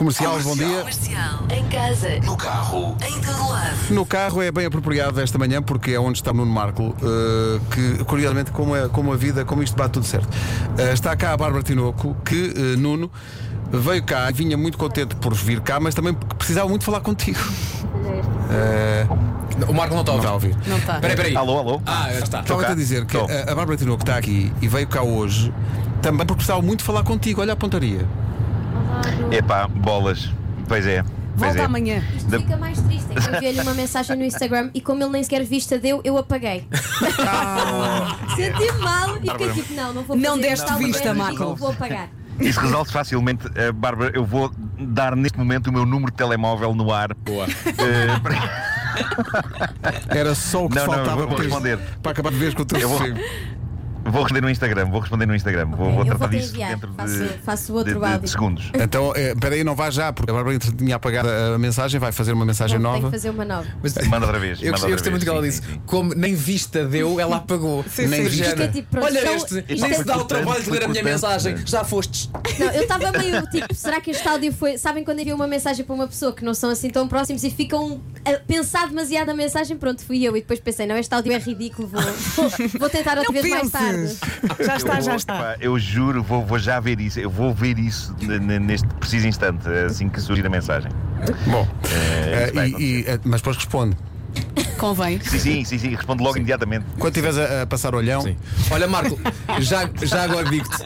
Comercial, bom dia. Comercial. Em casa. No carro. Em todo lado. No carro é bem apropriado esta manhã porque é onde está o Nuno Marco, eh, que curiosamente, como, é, como a vida, como isto bate tudo certo. Eh, está cá a Bárbara Tinoco, que eh, Nuno veio cá, vinha muito contente por vir cá, mas também porque precisava muito falar contigo. O Marco não está a Está a ouvir. Não está. Espera aí, espera aí. Alô, alô? Ah, já está. Estava cá. a dizer que a, a Bárbara Tinoco está aqui e veio cá hoje também porque precisava muito falar contigo. Olha a pontaria. Epá, bolas. Pois é. Pois Volta é. amanhã. Da- Fica mais triste. é que Eu enviei-lhe uma mensagem no Instagram e como ele nem sequer vista deu, eu apaguei. Senti mal e fiquei tipo, não, não vou Não fazer deste isto, vista, talvez, Marco. Vou apagar. Isso resolve facilmente. Uh, Bárbara, eu vou dar neste momento o meu número de telemóvel no ar. Boa. Uh, para- Era só o que Não, não, faltava eu vou para- responder. para acabar de vez com o teu Eu vou- sossego. Vou responder no Instagram. Vou responder no Instagram. vou, Ok, vou eu tratar vou-te disso dentro Faço- de, faço outro de- de- de áudio. segundos. Então, espera aí, não vá já, porque a Bárbara tinha apagado a a mensagem, vai fazer uma mensagem Então, nova. Que fazer uma nova. Mas, Manda outra vez. eu manda gostei, eu gostei muito que ela disse. Como nem vista deu, ela apagou. Sim, nem sim. Isto é tipo, pronto, Olha são- este, isto nem é se dá o trabalho de ler a minha mensagem. Já fostes. Não, eu estava meio tipo, será que este áudio foi. Sabem quando enviam uma mensagem para uma pessoa que não são assim tão próximos e ficam pensar demasiado a mensagem? Pronto, fui eu. E depois pensei, não, este áudio é ridículo, vou, vou, tentar outra vez mais tarde. Já Eu está, vou- já está. epá, eu juro, vou, vou já ver isso. Eu vou ver isso neste preciso instante, assim que surgir a mensagem. Bom, É, e- e, eh, mas depois responde. Convém. Sim, sim, sim, sim. Respondo logo imediatamente. Quando estiveres a, a passar olhão, Sim. Olha, Marco, já, já agora digo-te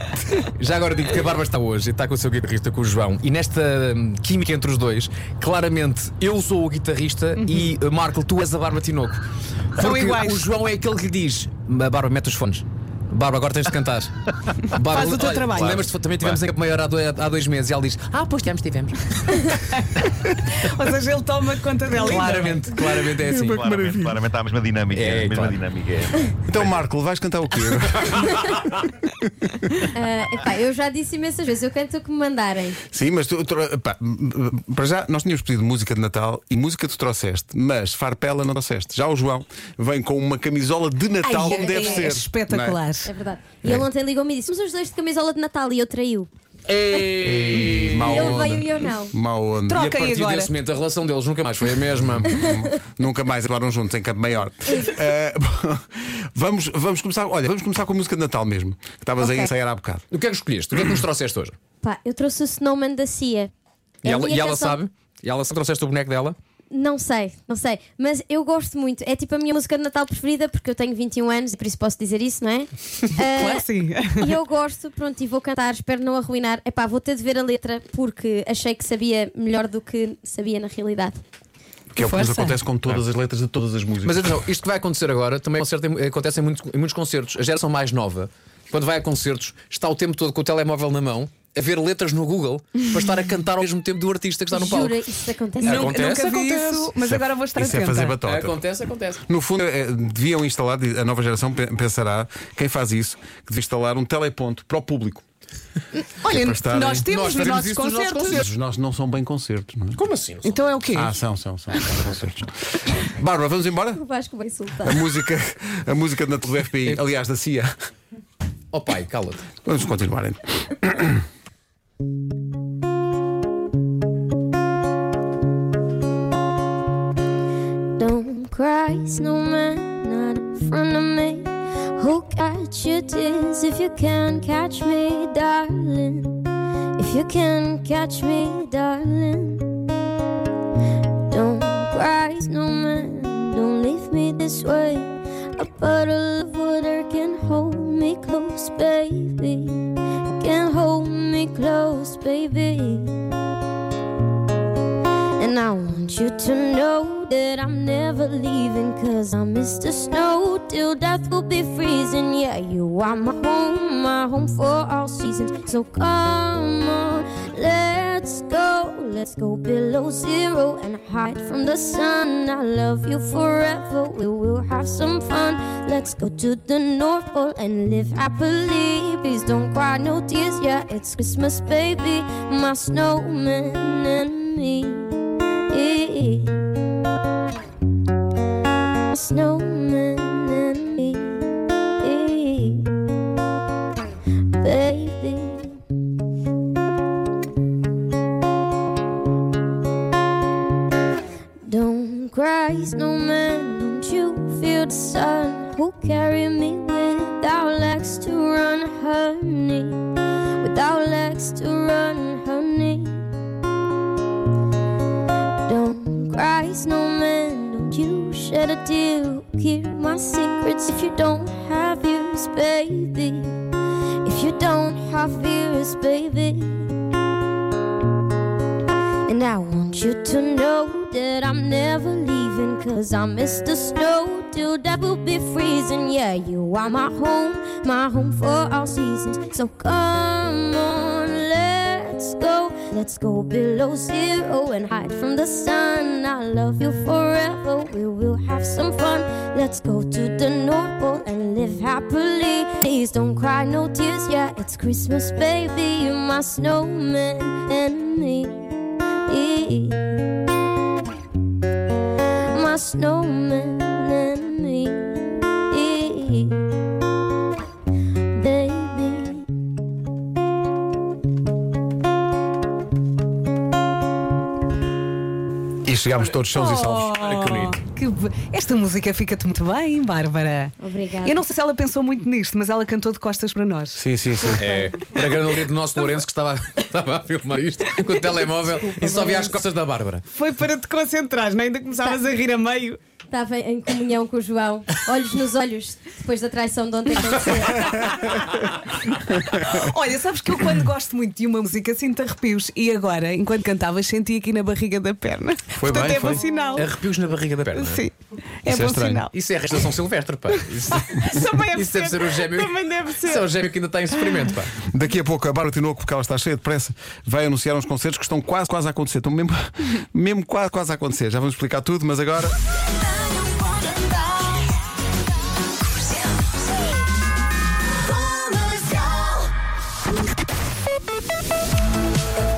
já agora digo que a Bárbara está hoje e está com o seu guitarrista, com o João, e nesta hum, química entre os dois, claramente eu sou o guitarrista e uh, Marco, tu és a Bárbara Tinoco. Porque iguais. o João é aquele que lhe diz: "Ma- Bárbara, mete os fones. Bárbara, agora tens de cantar. Bárbara, Faz o teu trabalho. Lembras-te, também tivemos em Campo Maior há dois, há dois meses e ela diz: Ah, pois tivemos, tivemos. Ou seja, ele toma conta dela. claramente, claramente é assim. Claramente, claramente há a mesma dinâmica. É, a mesma claro. dinâmica. é. então Marco, vais cantar o quê? Ah, epá, eu já disse imensas vezes, eu canto o que me mandarem. Sim, mas tu, tu- pá, m- m- para já nós tínhamos pedido música de Natal e música tu trouxeste, mas farpela não trouxeste. Já o João vem com uma camisola de Natal Ai, como é- deve é ser. espetacular. É verdade. E ele ontem ligou-me e disse: Somos os dois de camisola de Natal e eu traiu. Ei, Mau Ele veio e eu não. Mau onda. E a Troca aí partir agora. desse momento a relação deles nunca mais foi a mesma. Nunca mais agora juntos em Campo Maior. Eh, vamos, vamos começar. Olha, vamos começar com a música de Natal mesmo. Que estavas aí a Ok. ensaiar há bocado. O que é que escolheste? O que é que nos trouxeste hoje? Pá, eu trouxe o Snowman da Cia. E É a ela, minha e ela canção- sabe? E ela sabe que trouxeste o boneco dela? Não sei, não sei. Mas eu gosto muito. É tipo a minha música de Natal preferida porque eu tenho 21 anos e por isso posso dizer isso, não é? Claro que sim. E eu gosto, pronto, e vou cantar, espero não arruinar. Epá, vou ter de ver a letra porque achei que sabia melhor do que sabia na realidade. Que é o que nos acontece com todas as letras de todas as músicas. Mas atenção, isto que vai acontecer agora também acontece em muitos, em muitos concertos. A geração mais nova, quando vai a concertos, está o tempo todo com o telemóvel na mão, a ver letras no Google para estar a cantar ao mesmo tempo do artista que está no palco. Jura, isso acontece. Nunca- Acontece, nunca vi acontece. isso, mas agora vou estar Isso é atenta. fazer batota. Acontece, acontece. No fundo, eh, deviam instalar, a nova geração pe- pensará, quem faz isso, que devia instalar um teleponto para o público. Olha, para estarem- nós temos Nós nos nossos isso nos nossos concertos. Os nossos não são bem concertos, não é? Como assim? Então é o quê? Ah, são, são, são, são concertos. Bárbara, vamos embora? O Vasco vai insultar. A música, a música de Natal do FBI, aliás, da CIA. Oh pai, cala-te. Vamos continuar então. Cry, snowman, not in front of me. Who'll catch your tears if you can't catch me, darling? If you can't catch me, darling. Don't cry, snowman, don't leave me this way. A bottle of water can hold me close, baby. Can hold me close, baby. And I want you to know that I'm never leaving. Cause I miss the snow till death will be freezing. Yeah, you are my home, my home for all seasons. So come on, let's go. Let's go below zero and hide from the sun. I love you forever. We will have some fun. Let's go to the North Pole and live happily. Please don't cry, no tears. Yeah, it's Christmas, baby. My snowman and me snowman and me. Baby. Don't cry, snowman, don't you feel the sun? Who carry me without legs to run, honey? Without legs to run. Shed a tear. Hear my secrets if you don't have ears, baby. If you don't have ears, baby. And I want you to know that I'm never leaving. Cause I miss the snow till that will be freezing. Yeah, you are my home, my home for all seasons. So come on, let's go. Let's go below zero and hide from the sun. I love you forever. We will have some fun. Let's go to the North Pole and live happily. Please don't cry, no tears. Yeah, it's Christmas, baby. You're my snowman and me. My snowman chegámos todos sãos e salvos. Olha que bonito. Que be- Esta música fica-te muito bem, Bárbara. Obrigada. Eu não sei se ela pensou muito nisto, mas ela cantou de costas para nós. Sim, sim, sim. É, para a grande do nosso Lourenço que estava, estava a filmar isto com o telemóvel e só via as costas da Bárbara. Foi para te concentrares, não? ainda começavas a rir a meio. Estava em comunhão com o João, olhos nos olhos, depois da traição de ontem aconteceu. Olha, sabes que eu quando gosto muito de uma música sinto arrepios e agora, enquanto cantavas, senti aqui na barriga da perna. Foi Portanto, bem, é bom foi. sinal. Arrepios na barriga da perna. Sim, é Isso é bom estranho. sinal. Isso é a restauração silvestre, pá. Isso, Também deve isso deve ser o gêmeo. Também deve ser. Isso é o gêmeo que ainda está em sofrimento, pá. Daqui a pouco a Bárbara Tinoco, porque ela está cheia de pressa, vai anunciar uns concertos que estão quase, quase a acontecer. Estão mesmo, mesmo quase, quase a acontecer. Já vamos explicar tudo, mas agora.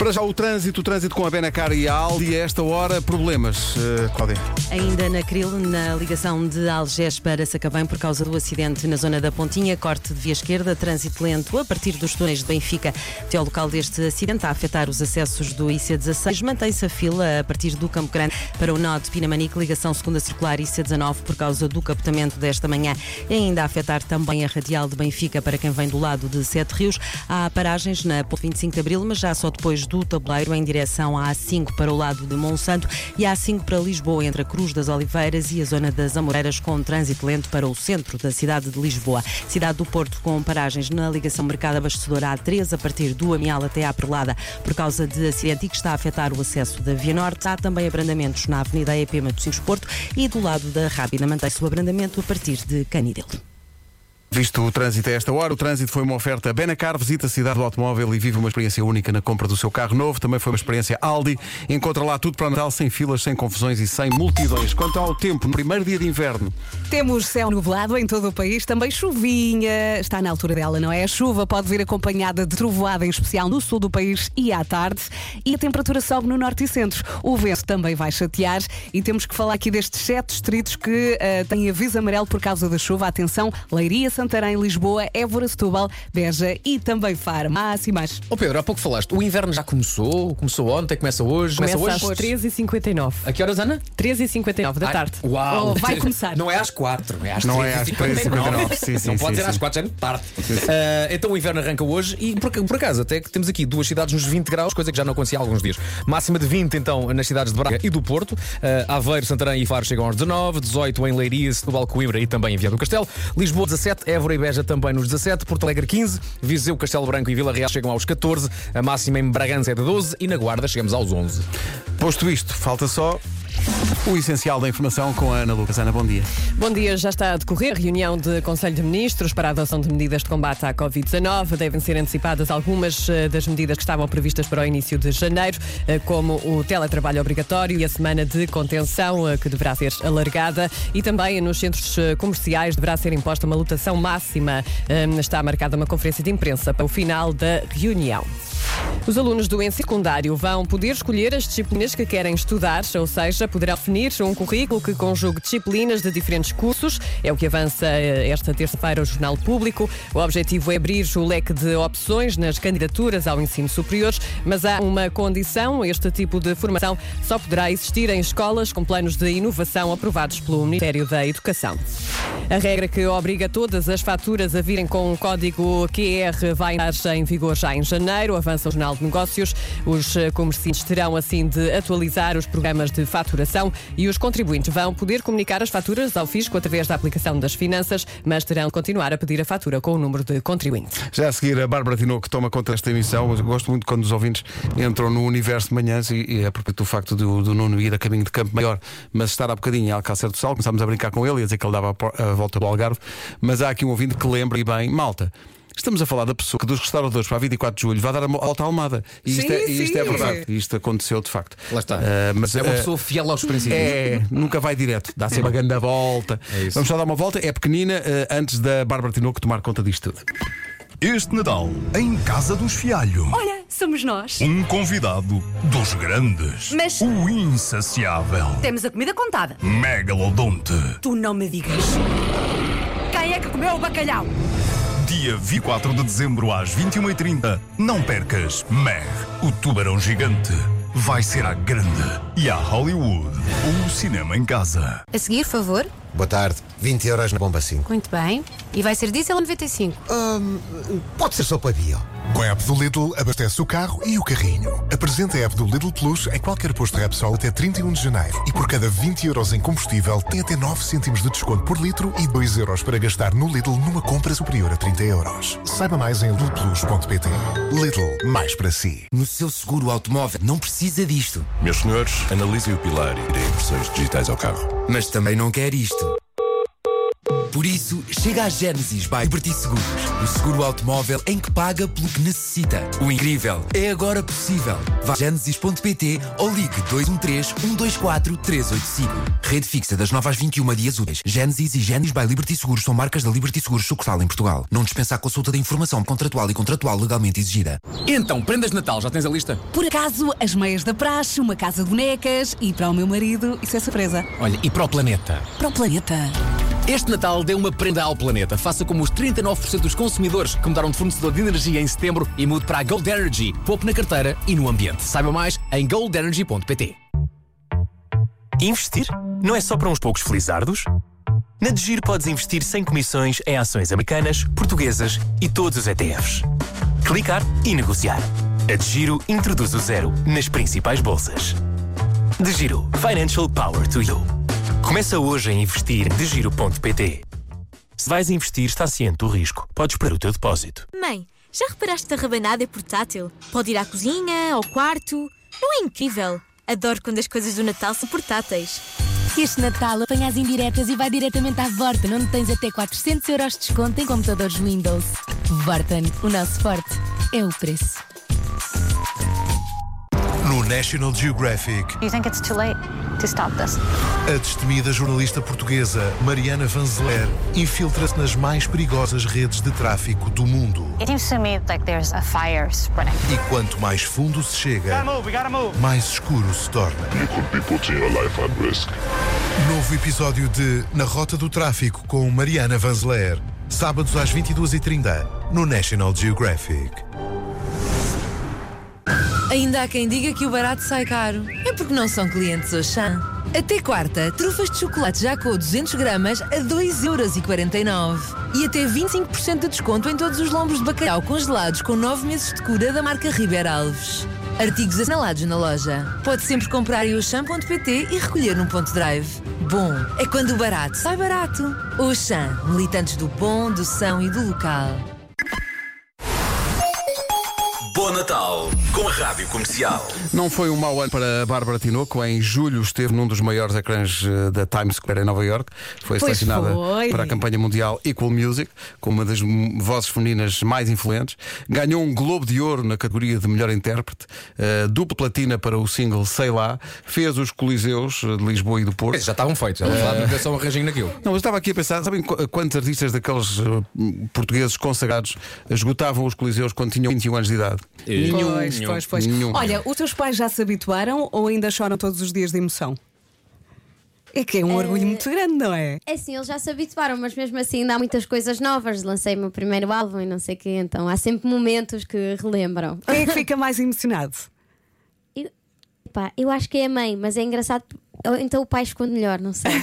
Para já o trânsito, o trânsito com a Benacar e a Aldi. A esta hora, problemas, eh, Cláudia. Ainda na Cril, na ligação de Algés para Sacavém, por causa do acidente na zona da Pontinha, corte de via esquerda, trânsito lento a partir dos túneis de Benfica até ao local deste acidente, a afetar os acessos do IC16. Mantém-se a fila a partir do Campo Grande para o nó de Pinamanique, ligação segunda circular IC19 por causa do capotamento desta manhã. E ainda a afetar também a radial de Benfica para quem vem do lado de Sete Rios. Há paragens na Ponte 25 de Abril, mas já só depois do tabuleiro em direção à A5 para o lado de Monsanto e a A5 para Lisboa, entre a Cruz das Oliveiras e a zona das Amoreiras, com trânsito lento para o centro da cidade de Lisboa. Cidade do Porto com paragens na ligação Mercado Abastecedor A3 a partir do Amial até à Perlada por causa de acidente e que está a afetar o acesso da Via Norte. Há também abrandamentos na Avenida EP Matosinhos Porto e do lado da Rábida mantém-se o abrandamento a partir de Canidelo. Visto o trânsito a esta hora, o trânsito foi uma oferta Benacar, visita a cidade do automóvel e vive uma experiência única na compra do seu carro novo. Também foi uma experiência Aldi. Encontra lá tudo para o Natal, sem filas, sem confusões e sem multidões. Quanto ao tempo, no primeiro dia de inverno, Temos céu nublado em todo o país, também chuvinha. Está na altura dela, não é? A chuva pode vir acompanhada de trovoada, em especial no sul do país e à tarde. E a temperatura sobe no norte e centro. O vento também vai chatear. E temos que falar aqui destes sete distritos que eh, têm aviso amarelo por causa da chuva. Atenção, Leiria, Santarém, Lisboa, Évora, Setúbal, Beja e também Faro. Máximas. Ó Pedro, há pouco falaste, o inverno já começou, começou ontem, começa hoje, começa, Começa hoje. às 13h59. A que horas, Ana? 13h59 da Ai, tarde. Uau! Oh, vai começar. Não é às 4, é às Não é às 13h59. 13h59. Sim, sim, Não sim, pode ser sim. às 4, já é tarde. Ah, então o inverno arranca hoje e por, por acaso até que temos aqui duas cidades nos 20 graus, coisa que já não acontecia há alguns dias. Máxima de 20 então nas cidades de Braga e do Porto. Ah, Aveiro, Santarém e Faro chegam aos 19, 18 em Leiria, Setúbal, Coimbra e também em Viana do Castelo. Lisboa 17, Évora e Beja também nos 17, Porto Alegre 15, Viseu, Castelo Branco e Vila Real chegam aos 14, a máxima em Bragança é de 12 e na Guarda chegamos aos 11. posto isto, falta só o essencial da informação com a Ana Lucas. Ana, bom dia. Bom dia, já está a decorrer reunião de Conselho de Ministros para a adoção de medidas de combate à Covid-19. Devem ser antecipadas algumas eh, das medidas que estavam previstas para o início de janeiro, eh, como o teletrabalho obrigatório e a semana de contenção, eh, que deverá ser alargada. E também nos centros comerciais deverá ser imposta uma lotação máxima. Está marcada uma conferência de imprensa para o final da reunião. Os alunos do ensino secundário vão poder escolher as disciplinas que querem estudar, ou seja, poderão definir um currículo que conjugue disciplinas de diferentes cursos. É o que avança eh, esta terça-feira o Jornal Público. O objetivo é abrir o leque de opções nas candidaturas ao ensino superior, mas há uma condição: este tipo de formação só poderá existir em escolas com planos de inovação aprovados pelo Ministério da Educação. A regra que obriga todas as faturas a virem com o código QR vai estar em vigor já em janeiro. Avança o Jornal de Negócios. Os eh, comerciantes terão assim de atualizar os programas de faturação e os contribuintes vão poder comunicar as faturas ao fisco através da aplicação das finanças, mas terão de continuar a pedir a fatura com o número de contribuinte. Já a seguir, a Bárbara Tinoco que toma conta desta emissão. Eu gosto muito quando os ouvintes entram no universo de manhãs e, e é porque o facto do, do Nuno ir a caminho de campo maior, mas estar há bocadinho em Alcácer do Sal, começámos a brincar com ele e a dizer que ele dava a, a volta do Algarve. Mas há aqui um ouvinte que lembra e bem, malta. Estamos a falar da pessoa que dos restauradores para a 24 de julho vai dar a a volta à Almada. E isto, Sim, é, isto é sim. verdade. Isto aconteceu de facto. Lá está. Ah, mas é uma ah, pessoa fiel aos princípios. é, nunca vai direto, dá sempre uma grande volta. É isso. Vamos só dar uma volta, é pequenina, eh, antes da Bárbara Tinoco tomar conta disto tudo. Este Natal, em Casa dos Fialho, Olha, somos nós. um convidado dos grandes. Mas- O insaciável. Temos a comida contada. Megalodonte. Tu não me digas. Quem é que comeu o bacalhau? Dia 24 de dezembro às 21h30. Não percas Meg, o tubarão gigante. Vai ser à grande e à Hollywood. O cinema em casa. A seguir, favor. Boa tarde. 20 euros na bomba 5. Muito bem. E vai ser diesel ou 95? Pode ser sopa bio. Com a app do Lidl, abastece o carro e o carrinho. Apresenta a app do Lidl Plus em qualquer posto Repsol até 31 de janeiro. E por cada 20 euros em combustível, tem até 9 cêntimos de desconto por litro e 2 euros para gastar no Lidl numa compra superior a 30 euros. Saiba mais em lidlplus.pt. Lidl, mais para si. No seu seguro automóvel não precisa disto. Meus senhores, analisem o pilar e dêem impressões digitais ao carro. Mas também não quer isto. Por isso, chega à Genesis by Liberty Seguros. O seguro automóvel em que paga pelo que necessita. O incrível é agora possível. Vá a genesis.pt ou ligue 213-124-385. Rede fixa das 9 às 21 dias úteis. Genesis e Genesis by Liberty Seguros são marcas da Liberty Seguros sucursal em Portugal. Não dispensa a consulta de informação contratual e contratual legalmente exigida. Então, prendas de Natal, já tens a lista? Por acaso, as meias da praxe, uma casa de bonecas e para o meu marido, isso é surpresa. Olha, e para o planeta? Para o planeta. Este Natal dê uma prenda ao planeta. Faça como os 39% dos consumidores que mudaram de fornecedor de energia em setembro e mude para a Gold Energy. Poupe na carteira e no ambiente. Saiba mais em goldenergy.pt. Investir? Não é só para uns poucos felizardos? Na Degir podes investir sem comissões em ações americanas, portuguesas e todos os ETFs. Clicar e negociar. A Degiro introduz o zero nas principais bolsas. Degiro Financial Power to You. Começa hoje a investir em degiro.pt. Se vais investir, está ciente do risco. Podes perder o teu depósito. Mãe, já reparaste que a rabanada é portátil? Pode ir à cozinha, ao quarto. Não é incrível? Adoro quando as coisas do Natal são portáteis. Este Natal apanha as indiretas e vai diretamente à Vorten, onde tens até 400 euros de desconto em computadores Windows. Vorten, o nosso forte é o preço. No National Geographic, You think it's too late to stop this? a destemida jornalista portuguesa Mariana Vanzeler infiltra-se nas mais perigosas redes de tráfico do mundo. It seems to me like there's a fire spreading. E quanto mais fundo se chega, mais escuro se torna. Novo episódio de Na Rota do Tráfico com Mariana Vanzeler. Sábados às 22h30 no National Geographic. Ainda há quem diga que o barato sai caro. É porque não são clientes Auchan. Até quarta, trufas de chocolate Jacó 200 gramas a 2,49€. E até 25% de desconto em todos os lombos de bacalhau congelados com 9 meses de cura da marca Ribeiro Alves. Artigos assinalados na loja. Pode sempre comprar em Auchan.pt e recolher num ponto drive. Bom, é quando o barato sai barato. Auchan, militantes do bom, do são e do local. Bom Natal com a Rádio Comercial. Não foi um mau ano para a Bárbara Tinoco. Em julho esteve num dos maiores ecrãs eh, da Times Square em Nova York. Foi Pois selecionada foi. para a campanha mundial Equal Music, com uma das vozes femininas mais influentes. Ganhou um Globo de Ouro na categoria de melhor intérprete, eh, dupla platina para o single Sei Lá. Fez os Coliseus eh, de Lisboa e do Porto. Já estavam feitos, já ver só um arranjinho naquilo. Não, eu estava aqui a pensar, sabem qu- quantos artistas daqueles portugueses consagrados esgotavam os Coliseus quando tinham 21 anos de idade? Pois, pois, pois. Nenhum. Olha, os teus pais já se habituaram ou ainda choram todos os dias de emoção? É que é um orgulho muito grande, não é? É assim, eles já se habituaram, mas mesmo assim ainda há muitas coisas novas. Lancei o meu primeiro álbum e não sei o quê, então há sempre momentos que relembram. Quem é que fica mais emocionado? Eu, pá, eu acho que é a mãe, mas é engraçado. Então o pai esconde melhor, não sei.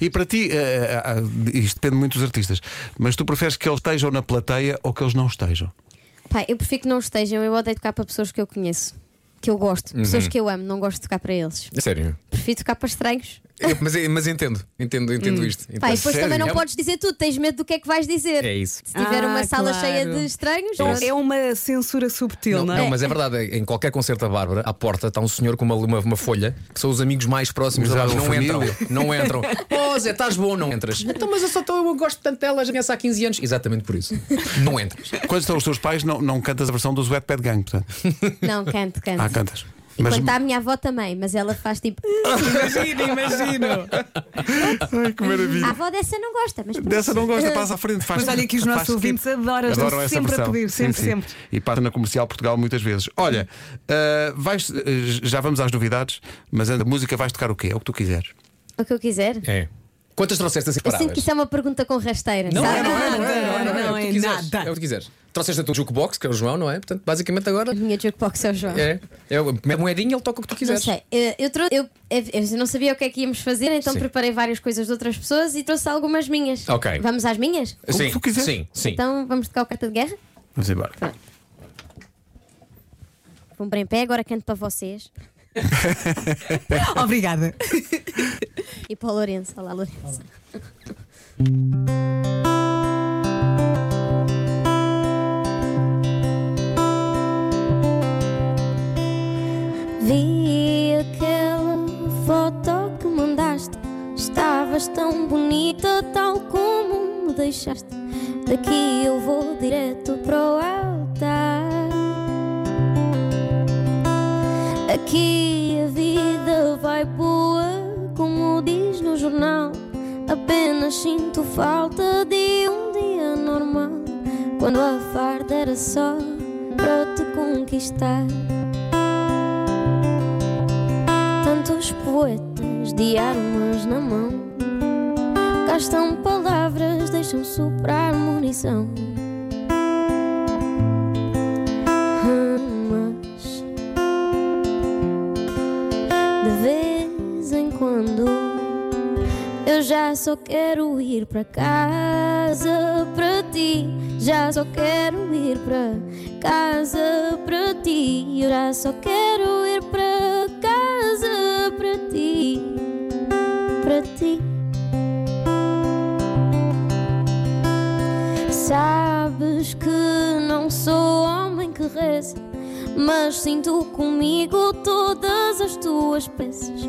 E para ti, eh, eh, isto depende muito dos artistas, mas tu preferes que eles estejam na plateia ou que eles não estejam? Pá, eu prefiro que não estejam. Eu odeio tocar para pessoas que eu conheço, que eu gosto, Uhum. pessoas que eu amo. Não gosto de tocar para eles. É sério. Prefiro tocar para estranhos. Eu- mas, mas entendo, entendo, entendo Hum. isto. Entendo. depois também não É- podes dizer tudo, tens medo do que é que vais dizer. É isso. Se tiver Ah, uma sala claro. cheia de estranhos, Então, pronto. é uma censura subtil, não, Não, é? não, mas é verdade, em qualquer concerto da Bárbara, à porta está um senhor com uma, uma, uma folha, que são os amigos mais próximos da Bárbara. Não entram, não entram. Oh, Zé, estás bom, não entras. Então, mas eu só estou, eu gosto tanto dela, já há 15 anos. Exatamente por isso. Não entras. Quando estão os teus pais, não, não cantas a versão do Wet Pad Gang, portanto. Não, canto, canto. Ah, cantas. E Mas quando está a minha avó também, mas ela faz tipo. Imagino, imagino. Ai, que maravilha. A avó dessa não gosta, mas. Dessa não gosta, passa à frente. Faz, Mas olha que os nossos ouvintes adoram, estão Adoram essa sempre a versão. pedir, sempre, sempre. E passa na comercial Portugal muitas vezes. Olha, ah, vais, ah, já vamos às novidades, mas a música vais tocar o quê? É o que tu quiseres. O que eu quiser. É. Quantas trouxeste assim Eu sinto paradas? que isso é uma pergunta com rasteira. Não sabe? é, não é, não é, não é, não é, Não é o que é tu quiseres. É o que tu quiseres. Trouxeste a tua jukebox, que é o João, não é? Portanto, basicamente agora. A minha jukebox é o João. É. é o- mete moedinha, ele toca o que tu Não quiseres. sei, eu, eu, trou- eu, eu não sabia o que é que íamos fazer, então Sim. preparei várias coisas de outras pessoas e trouxe algumas minhas. Ok. Vamos às minhas? Sim, sim, sim. Então vamos tocar o carta de guerra? Vamos embora. Vamos bem em pé, agora canto para vocês. Obrigada. E para o Lourenço. Olá, Lourenço. Vi aquela foto que mandaste. Estavas tão bonita, tal como me deixaste. Daqui eu vou direto para o altar. Aqui a vida vai boa, como diz no jornal. Apenas sinto falta de um dia normal. Quando a farda era só para te conquistar. Tantos poetas de armas na mão gastam palavras, deixam soprar munição. Já só quero ir para casa para ti. Já só quero ir para casa para ti. Eu já só quero ir para casa para ti. Para ti. Sabes que não sou homem que reza, mas sinto comigo todas as tuas peças.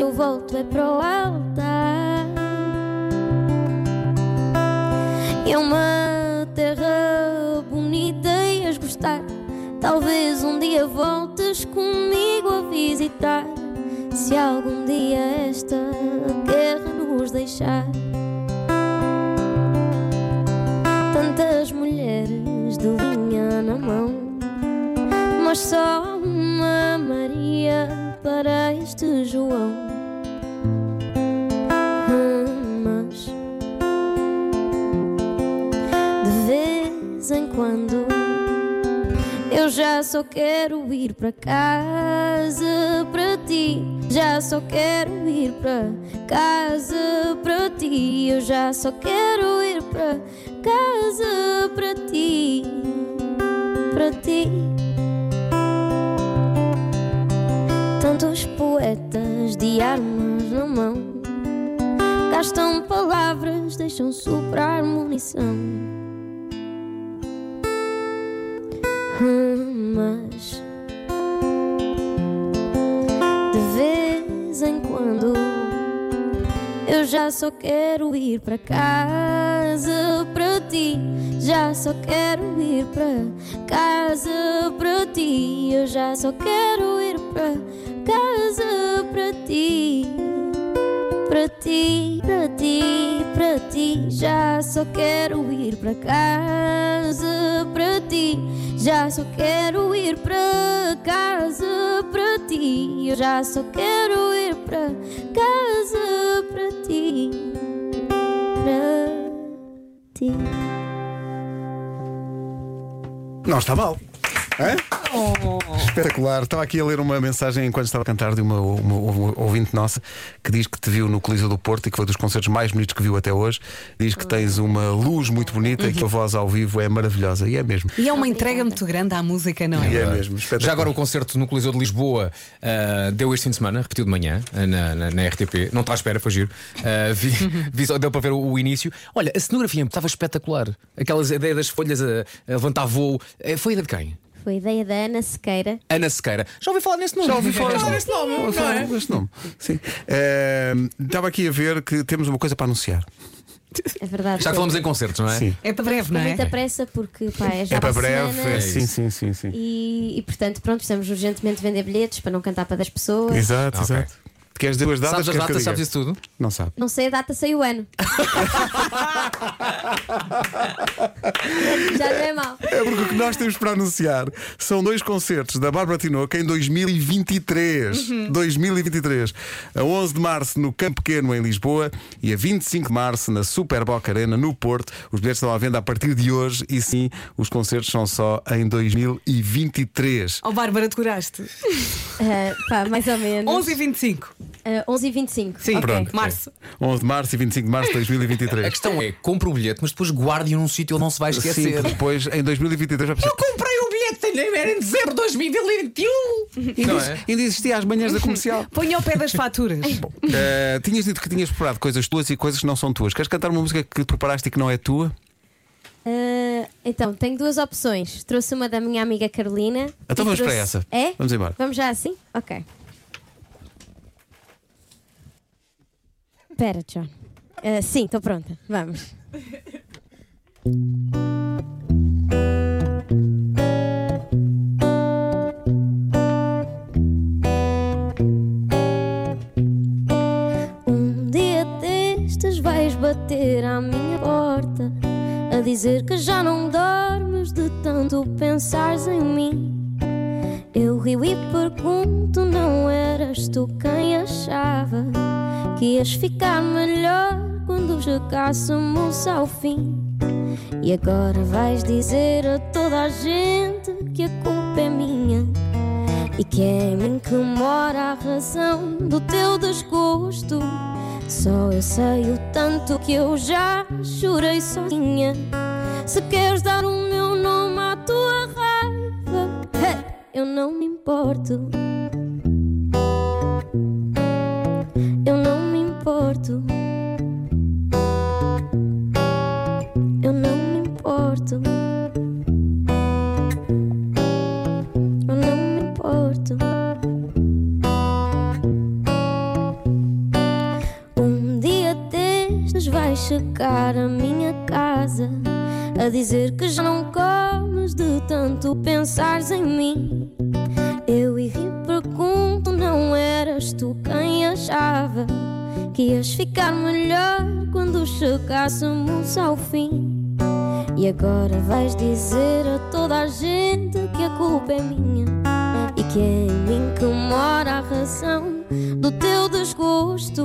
Eu volto é para o altar. É uma terra bonita e gostar. Talvez um dia voltes comigo a visitar. Se algum dia esta guerra nos deixar. Tantas mulheres de linha na mão, mas só uma Maria para este João. Já só quero ir para casa para ti. Já só quero ir para casa para ti. Eu já só quero ir para casa para ti. Para ti. Tantos poetas de armas na mão gastam palavras, deixam soprar munição. Hum, eu já só quero ir para casa para ti. Já só quero ir para casa para ti. Eu já só quero ir para casa para ti. Para ti, para ti, para ti. Já só quero ir para casa para ti. Já só quero ir para casa para ti. Eu já só quero ir para casa para ti. Para ti. Não está mal. Hã? Espetacular. Estava aqui a ler uma mensagem enquanto estava a cantar de uma, uma- uma ouvinte nossa que diz que te viu no Coliseu do Porto e que foi dos concertos mais bonitos que viu até hoje. Diz que tens uma luz muito bonita e que a voz ao vivo é maravilhosa. E é mesmo. E é uma entrega muito grande à música, não é? E é mesmo. Já agora o concerto no Coliseu de Lisboa ah, deu este fim de semana, repetiu de manhã ah, na, na- na RTP. Não está à espera, foi giro. Ah, vi, vi deu para ver o, o início. Olha, a cenografia estava espetacular. Aquelas ideias das folhas a, a levantar voo. Eh, Foi a ideia de quem? Foi ideia da Ana Sequeira. Ana Sequeira. Já ouvi falar nesse nome. Já ouvi falar Já neste ouvi nome. nome. Ouvi não falar é? neste nome. Sim. Eh, estava aqui a ver que temos uma coisa para anunciar. É verdade. Já falamos em concertos, não é? Sim. É para breve, não é? muita pressa, porque pá, é já É para breve. semana. é- sim, sim, sim, sim. E, e, portanto, pronto, precisamos urgentemente vender bilhetes para não cantar para das pessoas. Exato, Ok. exato. Queres dizer as datas? Sabes as Queres que eu datas, diga? sabes isso tudo? Não sabe. Não sei a data, sei o ano. Já não é mau. É porque o que nós temos para anunciar são dois concertos da Bárbara Tinoco em 2023. 2023. A 11 de março no Campo Pequeno, em Lisboa, e a 25 de março na Super Boca Arena, no Porto. Os bilhetes estão à venda a partir de hoje e sim, os concertos são só em 2023. Oh, Bárbara, decoraste. Ah, pá, mais ou menos. 11 e 25. Ah, 11 e 25. Sim, Ok. Pronto. março. 11 de março e 25 de março de 2023. A questão é: compra o bilhete, mas depois guarde-o num sítio onde não se vai Sim, esquecer. porque depois em 2023 vai precisar. comprei o bilhete, era em dezembro de 2021. Ainda, Não é? ainda existia às manhãs da comercial. Ponha ao pé das faturas. Eh, tinhas dito que tinhas preparado coisas tuas e coisas que não são tuas. Queres cantar uma música que preparaste e que não é tua? Ah, então, tenho duas opções. Trouxe uma da minha amiga Carolina. Então vamos trouxe- para essa. É? Vamos embora. Vamos já assim? Ok. Espera, John. Ah, sim, estou pronta. Vamos. chegássemos ao fim? E agora vais dizer a toda a gente que a culpa é minha e que é em mim que mora a razão do teu desgosto. Só eu sei o tanto que eu já chorei sozinha. Se queres dar o meu nome à tua raiva, eu não me importo. Tanto pensares em mim. Eu e pergunto, não eras tu quem achava que ias ficar melhor quando chegássemos ao fim? E agora vais dizer a toda a gente que a culpa é minha e que é em mim que mora a razão do teu desgosto.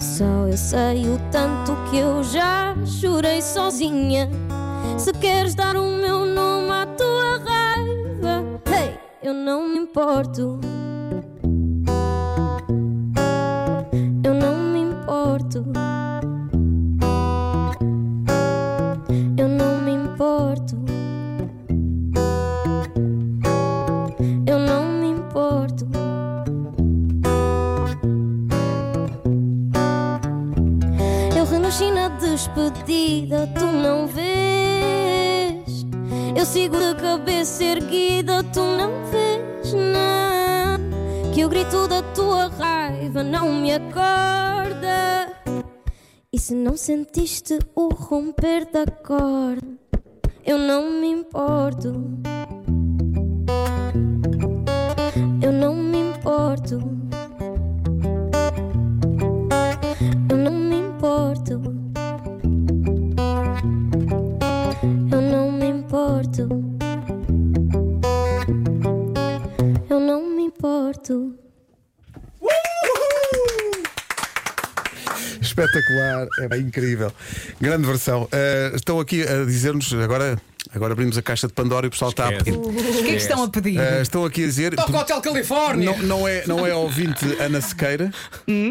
Só eu sei o tanto que eu já chorei sozinha. Se queres dar o meu eu não me importo. Eu não me importo. Eu não me importo. Eu não me importo. Eu renasci na despedida, tu não vês. Sigo de cabeça erguida, tu não vês, não. Que o grito da tua raiva não me acorda. E se não sentiste o romper da corda, eu não me importo. Espetacular, é incrível. Grande versão. Eh, estão aqui a dizer-nos agora. Agora abrimos a caixa de Pandora e o pessoal está a pedir. O que é que estão a pedir? Eh, estão aqui a dizer. Toca o Hotel Califórnia! Não, não é, não é ouvinte Ana Sequeira,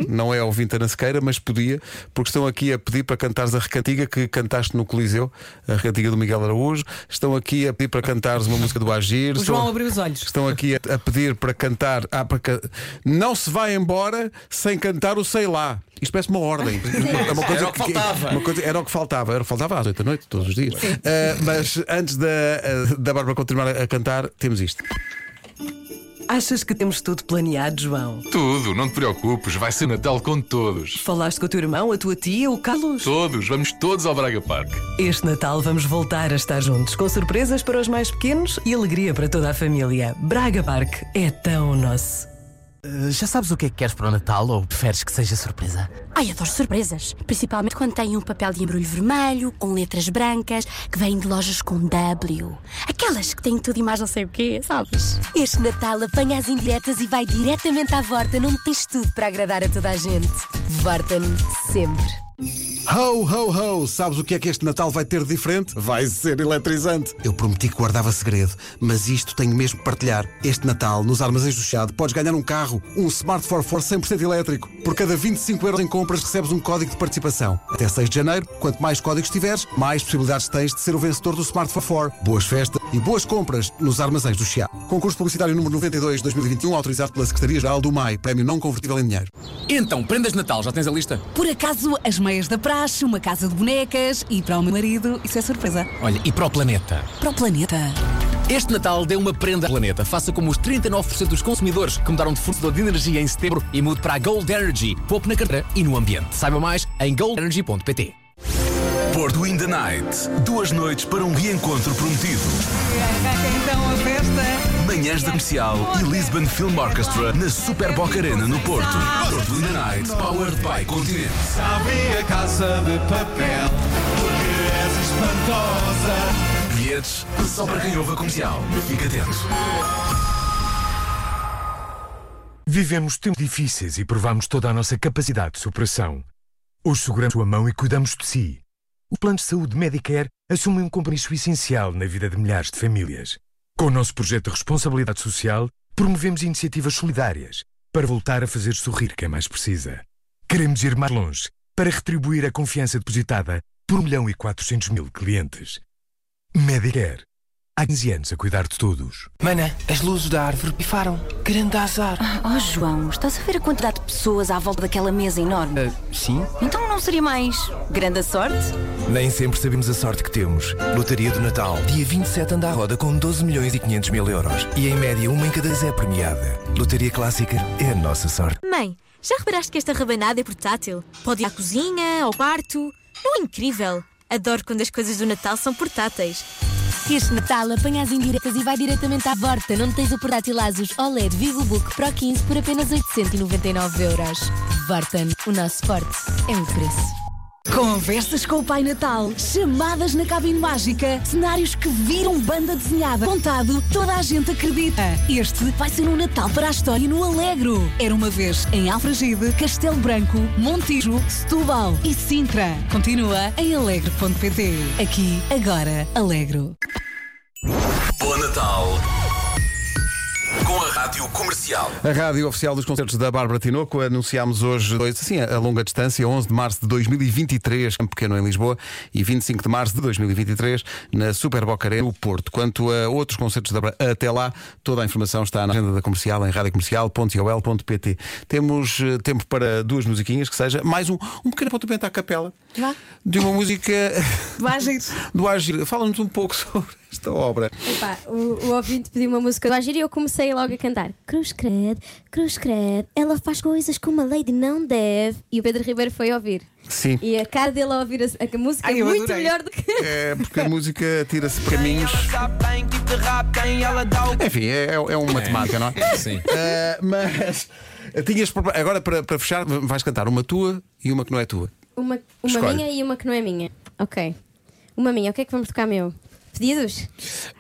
não é ouvinte Ana Sequeira, mas podia, porque estão aqui a pedir para cantares a recantiga que cantaste no Coliseu, a recantiga do Miguel Araújo. Estão aqui a pedir para cantares uma música do Agir. O Estão- João abriu os olhos. Estão aqui a, a pedir para cantar. Ah, para ca- Não se vai embora sem cantar o Sei Lá. Isto parece uma ordem. É uma Era o que faltava. uma coisa- era o que faltava. Era o que faltava às 8 da noite, todos os dias. Ah, mas antes da, ah, da Bárbara continuar a, a cantar, temos isto. Achas que temos tudo planeado, João? Tudo, não te preocupes, vai ser Natal com todos. Falaste com o teu irmão, a tua tia, o Carlos? Todos, vamos todos ao Braga Park. Este Natal vamos voltar a estar juntos, com surpresas para os mais pequenos e alegria para toda a família. Braga Park é tão nosso. Uh, já sabes o que é que queres para o Natal ou preferes que seja surpresa? Ai, adoro surpresas. Principalmente quando tem um papel de embrulho vermelho, com letras brancas, que vêm de lojas com W. Aquelas que têm tudo e mais não sei o quê, sabes? Este Natal apanha as indiretas e vai diretamente à Vorten, onde tens tudo para agradar a toda a gente. Vorten sempre. Ho, ho, ho! Sabes o que é que este Natal vai ter de diferente? Vai ser eletrizante. Eu prometi que guardava segredo, mas isto tenho mesmo que partilhar. Este Natal, nos Armazéns do Chado, podes ganhar um carro, um Smart 44 100% elétrico. Por cada 25 euros em compras, recebes um código de participação. Até 6 de janeiro, quanto mais códigos tiveres, mais possibilidades tens de ser o vencedor do Smart 44. Boas festas e boas compras nos Armazéns do Chiado. Concurso publicitário número 92 2021, autorizado pela Secretaria-Geral do MAI. Prémio não convertível em dinheiro. Então, prendas de Natal, já tens a lista? Por acaso, as meias da praxe, uma casa de bonecas e para o meu marido, isso é surpresa. Olha, e para o planeta? Para o planeta. Este Natal dê uma prenda ao planeta. Faça como os 39% dos consumidores que mudaram de fornecedor de energia em setembro e mude para a Gold Energy. Poupe na carteira e no ambiente. Saiba mais em goldenergy.pt. Porto in the Night. Duas noites para um reencontro prometido. Manhãs da Comercial e Lisbon Film Orchestra na Super Boca Arena no Porto. Porto in the Night, powered by Continente. Sabe a casa de papel, porque és espantosa. Bilhetes só para quem ouve a comercial. Fique atento. Vivemos tempos difíceis e provamos toda a nossa capacidade de superação. Hoje seguramos sua mão e cuidamos de si. O Plano de Saúde Medicare assume um compromisso essencial na vida de milhares de famílias. Com o nosso projeto de responsabilidade social, promovemos iniciativas solidárias para voltar a fazer sorrir quem mais precisa. Queremos ir mais longe para retribuir a confiança depositada por 1 milhão e 400 mil clientes. Medicare. Há 15 anos a cuidar de todos. Mana, as luzes da árvore pifaram. Grande azar. Oh, João, estás a ver a quantidade de pessoas à volta daquela mesa enorme? sim? Então não seria mais grande a sorte? Nem sempre sabemos a sorte que temos. Lotaria do Natal. Dia 27 anda à roda com 12 milhões e 500 mil euros. E em média, uma em cada 10 é premiada. Lotaria Clássica é a nossa sorte. Mãe, já reparaste que esta rabanada é portátil? Pode ir à cozinha, ao quarto. Não é incrível? Adoro quando as coisas do Natal são portáteis. Este Natal apanha as indiretas e vai diretamente à Vorten, onde tens o portátil Asus OLED VivoBook Pro 15 por apenas 899 euros. Vorten, o nosso forte é o preço. Conversas com o Pai Natal, chamadas na cabine mágica, cenários que viram banda desenhada. Contado, toda a gente acredita. Este vai ser um Natal para a história no Alegro. Era uma vez em Alfragide, Castelo Branco, Montijo, Setúbal e Sintra. Continua em alegre.pt. Aqui, agora, Alegro. Bom Natal. Com a Rádio Comercial. A rádio oficial dos concertos da Bárbara Tinoco anunciámos hoje dois, assim, a longa distância, 11 de março de 2023, em Pequeno em Lisboa, e 25 de março de 2023 na Super Boca Arena, no Porto. Quanto a outros concertos da Bárbara, até lá, toda a informação está na agenda da comercial em radiocomercial.ol.pt. Temos eh, tempo para duas musiquinhas, que seja mais um, um pequeno apontamento à capela Já? de uma música Do Agir. do Agir. Fala-nos um pouco sobre esta obra. Epá, o, o ouvinte pediu uma música do Agir e eu comecei logo a cantar. Cruz Cred, Cruz Cred, ela faz coisas que uma lady não deve. E o Pedro Ribeiro foi ouvir. Sim. E a cara dele a ouvir a, a música Ai, é muito adorei. melhor do que. É porque a música tira-se caminhos. Enfim, é, é uma temática, não é? Sim. Eh, mas tinhas prepa- agora para, para fechar, vais cantar uma tua e uma que não é tua. Uma, uma Escolhe. minha e uma que não é minha. Ok. Uma minha, o que é que vamos tocar meu? Pedidos?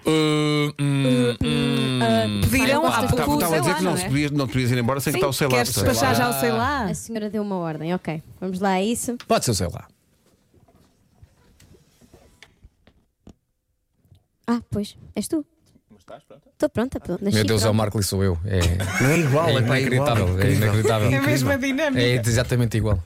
Uh, hum, hum. Pediram há Gostas pouco o Estava a dizer lá, que não, não se é? podias, não te podias ir embora sem que está o sei lá. queres despachar já o sei lá? A senhora deu uma ordem, ok. Vamos lá a isso. Pode ser o sei lá. Ah, pois, és tu. Estou pronta, pronto. Meu Deus, é o pronta. Marco e sou eu. É, Não é igual, é é igual, inacreditável. É inacreditável. É a mesma dinâmica. É exatamente igual.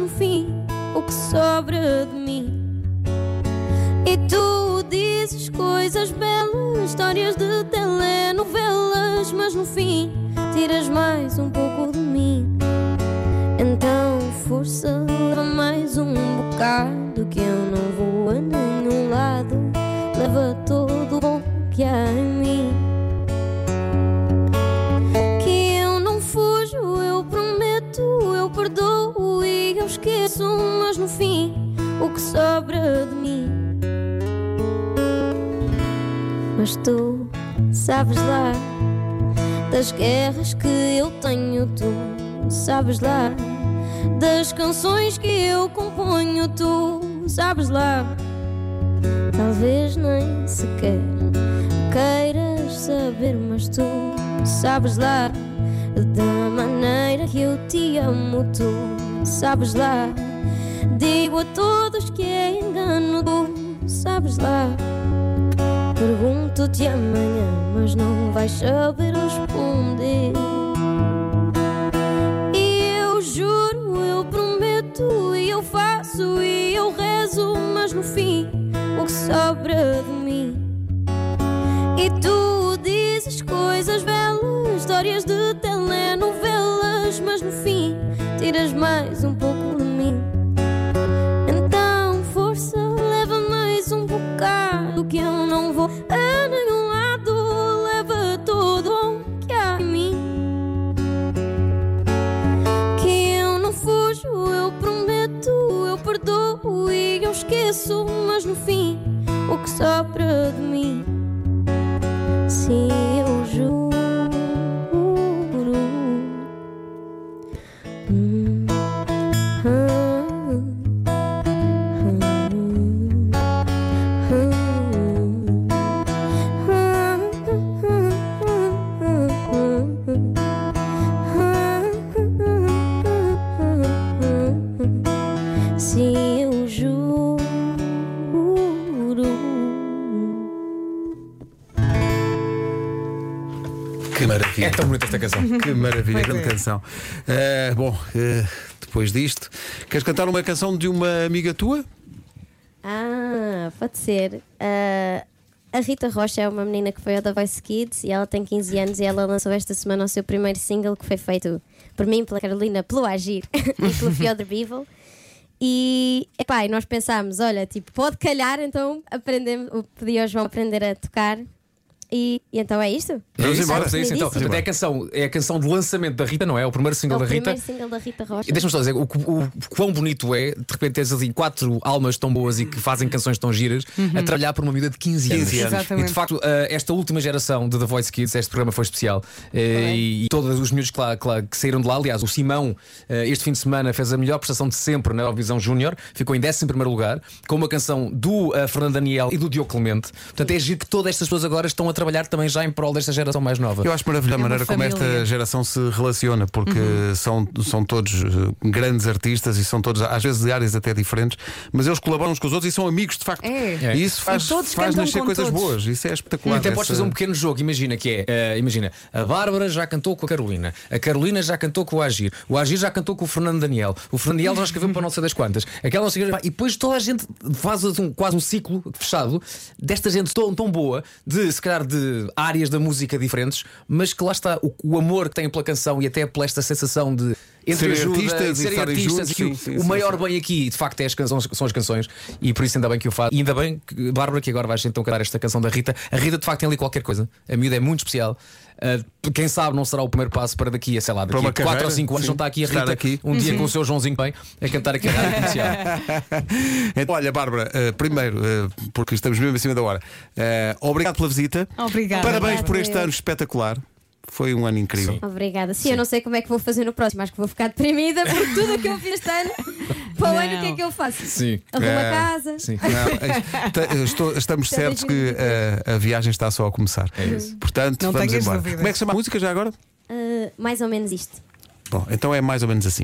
No fim, o que sobra de mim? E tu dizes coisas belas, histórias de telenovelas, mas no fim, tiras mais um pouco de mim. Então, força, leva mais um bocado que eu não vou a sabes lá das guerras que eu tenho, tu sabes lá das canções que eu componho, tu sabes lá. Talvez nem sequer queiras saber, mas tu sabes lá da maneira que eu te amo, tu sabes lá. Digo a todos que é engano, tu sabes lá. Pergunto-te amanhã, mas não vais saber responder. E eu juro, eu prometo, e eu faço, e eu rezo, mas no fim, maravilha, grande é. canção. Eh, bom, eh, depois disto, queres cantar uma canção de uma amiga tua? Ah, pode ser. Ah, a Rita Rocha é uma menina que foi ao The Voice Kids e ela tem 15 anos e ela lançou esta semana o seu primeiro single que foi feito por mim, pela Carolina, pelo Agir e pelo Fiodor Bevel. E epá, e nós pensámos, olha, tipo, pode calhar, então aprendemos, pedi ao João aprender a tocar. E, e então é isto? É Vamos isso, embora. é isso, então. Vamos Portanto, é, a canção, é a canção de lançamento da Rita, não é? É o primeiro É single o da Rita. primeiro single da Rita Rocha. E deixa-me só dizer, o, o, o quão bonito é, de repente, teres ali quatro almas tão boas e que fazem canções tão giras a trabalhar por uma vida de 15 anos. 15 anos. Exatamente. E de facto, eh, esta última geração de The Voice Kids, este programa foi especial. E, e todos os miúdos que, lá, que, lá- que saíram de lá, aliás, o Simão, eh, este fim de semana, fez a melhor prestação de sempre na Eurovisão Júnior, ficou em 11 lugar, com uma canção do Fernando Daniel e do Diogo Clemente. Portanto, é giro que todas estas pessoas agora estão a trabalhar também já em prol desta geração mais nova. Eu acho maravilhosa a É maneira como esta geração se relaciona, porque Uhum. são, são todos eh, grandes artistas e são todos, às vezes, de áreas até diferentes, mas eles colaboram uns com os outros e são amigos, de facto. É. E isso faz, E faz nascer coisas todos. boas. Isso é E espetacular. até podes essa- fazer um pequeno jogo, imagina que é, eh, imagina, a Bárbara já cantou com a Carolina, a Carolina já cantou com o Agir, o Agir já cantou com o Fernando Daniel, o Fernando Daniel já escreveu para não sei das quantas, aquela não sei e depois toda a gente faz um, quase um ciclo fechado desta gente tão, tão boa, de se calhar de áreas da música diferentes, mas que lá está o, o amor que têm pela canção e até pela esta sensação de entre Serem artistas e serem artistas juntos, sim, sim, o sim, maior bem aqui de facto é as canções, são as canções e por isso ainda bem que o faz. E ainda bem que, Bárbara, que agora vais então cantar esta canção da Rita. A Rita de facto tem ali qualquer coisa. A miúda é muito especial. Uh, quem sabe não será o primeiro passo para daqui a, sei lá, daqui a 4 ou carreira, 5 anos sim. não está aqui a Estar Rita aqui. um dia Uhum. com o seu Joãozinho bem a cantar aqui a rádio comercial. Então, olha, Bárbara, eh, primeiro, eh, porque estamos mesmo acima da hora, obrigado pela visita. Obrigada. Parabéns por este ano espetacular. Foi um ano incrível. Obrigada. Sim, eu não sei como é que vou fazer no próximo, acho que vou ficar deprimida por tudo o que eu fiz este ano. Para o ano, o que é que eu faço? Sim. Arrumo a Eh, casa. Sim. Não, esta- estou- estamos Até certos que eh, a, viagem está só a começar. É isso. Portanto, Não vamos embora. dúvidas. Como é que se chama a música já agora? Ah, mais ou menos isto. Bom, então é mais ou menos assim.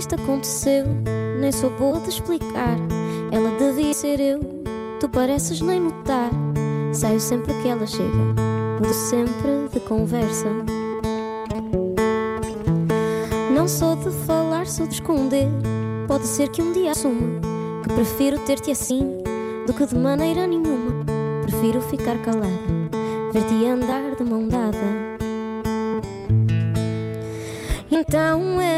Isto aconteceu, nem sou boa de explicar. Ela devia ser eu, tu pareces nem notar. Saio sempre que ela chega, mudo sempre de conversa. Não sou de falar, sou de esconder. Pode ser que um dia assuma que prefiro ter-te assim do que de maneira nenhuma. Prefiro ficar calada, ver-te andar de mão dada. Então era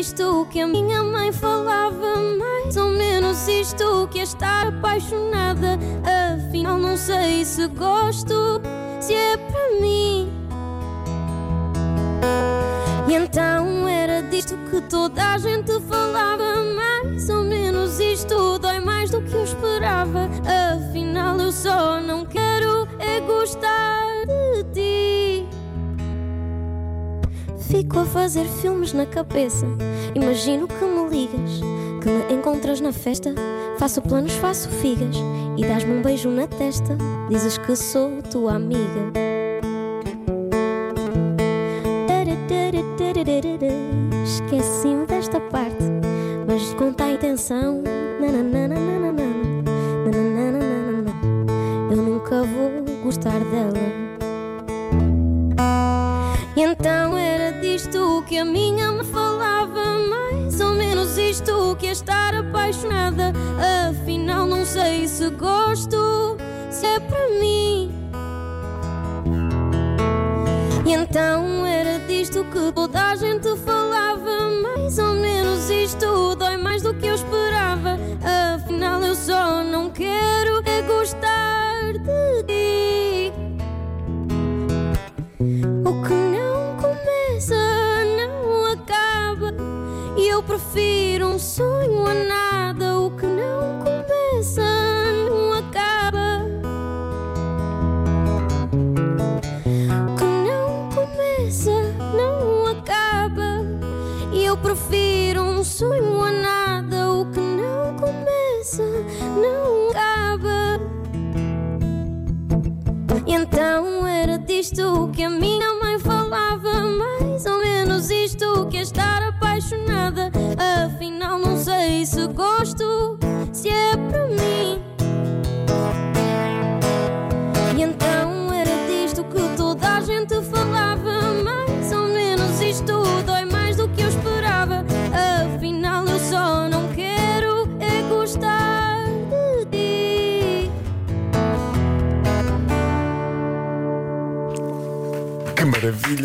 disto que a minha mãe falava, mais ou menos isto que é estar apaixonada. Afinal, não sei se gosto, se é para mim. E então era disto que toda a gente falava, mais ou menos isto dói mais do que eu esperava. Afinal, eu só não quero é gostar de ti. Fico a fazer filmes na cabeça. Imagino que me ligas, que me encontras na festa. Faço planos, faço figas e dás-me um beijo na testa. Dizes que sou tua amiga. Esqueci-me desta parte, mas conta a intenção. Eu nunca vou gostar dela. E então era disto que a minha me falava, estar apaixonada. Afinal, não sei se gosto, se é para mim. E então era disto que toda a gente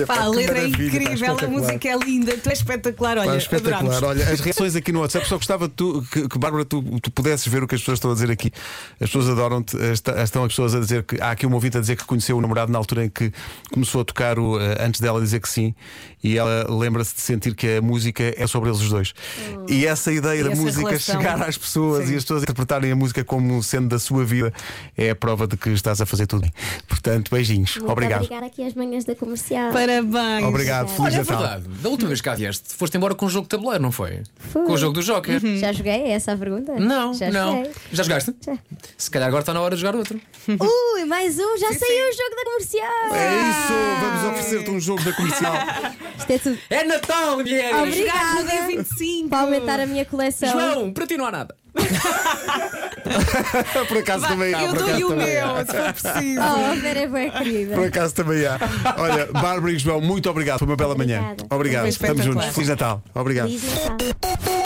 Pá, a letra é pá, incrível, a espetacular. música é linda, tu és espetacular, olha, Pá, espetacular. adorámos. Olha, as reações aqui no WhatsApp, só gostava que, tu, que, que, Bárbara, tu, tu pudesses ver o que as pessoas estão a dizer aqui. As pessoas adoram-te. Estão as pessoas a dizer que há aqui uma ouvinte a dizer que conheceu o namorado na altura em que começou a tocar o, eh, antes dela dizer que sim. E ela lembra-se de sentir que a música é sobre eles os dois. E essa ideia E da essa música relação. chegar às pessoas Sim. e as pessoas interpretarem a música como sendo da sua vida é a prova de que estás a fazer tudo bem. Portanto, beijinhos. Muito Obrigado. obrigada aqui às manhãs da comercial. Parabéns. Obrigado. Feliz Olha, é Natal. verdade. Da última vez que cá vieste, foste embora com o jogo de tabuleiro, não foi? Com o jogo do Joker. Já joguei? É essa a pergunta? Não, Já não. joguei. Já jogaste? Já. Se calhar agora está na hora de jogar outro. Ui, mais um, já saiu o jogo da comercial. É isso, vamos oferecer-te um jogo da comercial. Isto é tudo. É Natal, mulher! Obrigada. no dia 25. Para aumentar a minha coleção. João, para ti não há nada. Por acaso Vá, também há. eu por dou-lhe acaso o também há. meu, se for preciso. Oh, a Vera é bem querida. Por acaso também há. Olha, Bárbara e João, muito obrigado. Foi uma bela manhã. Obrigada. Obrigado. Foi Estamos juntos. Feliz Natal. Obrigado. Feliz Natal.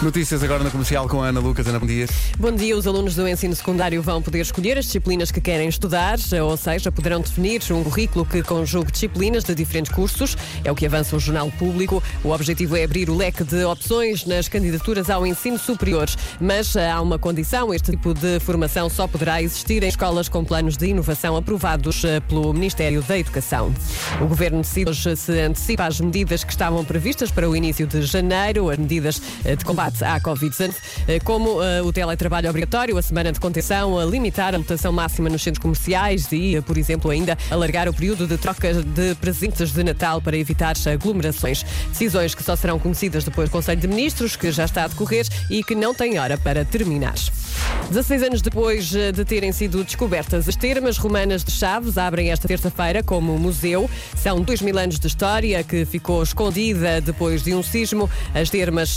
Notícias agora na comercial com a Ana Lucas. Ana, bom dia. Bom dia, os alunos do ensino secundário vão poder escolher as disciplinas que querem estudar, ou seja, poderão definir um currículo que conjugue disciplinas de diferentes cursos. É o que avança o Jornal Público. O objetivo é abrir o leque de opções nas candidaturas ao ensino superior. Mas há uma condição: este tipo de formação só poderá existir em escolas com planos de inovação aprovados eh, pelo Ministério da Educação. O governo decide se antecipa as medidas que estavam previstas para o início de janeiro, as medidas eh, de combate à Covid-19, eh, como eh, o teletrabalho obrigatório, a semana de contenção, a limitar a lotação máxima nos centros comerciais e, eh, por exemplo, ainda alargar o período de troca de presentes de Natal para evitar aglomerações. Decisões que só serão conhecidas depois do Conselho de Ministros, que já está a decorrer e que não tem hora para terminar. 16 anos depois de terem sido descobertas as termas romanas de Chaves, abrem esta terça-feira como museu. São dois mil anos de história que ficou escondida depois de um sismo. As termas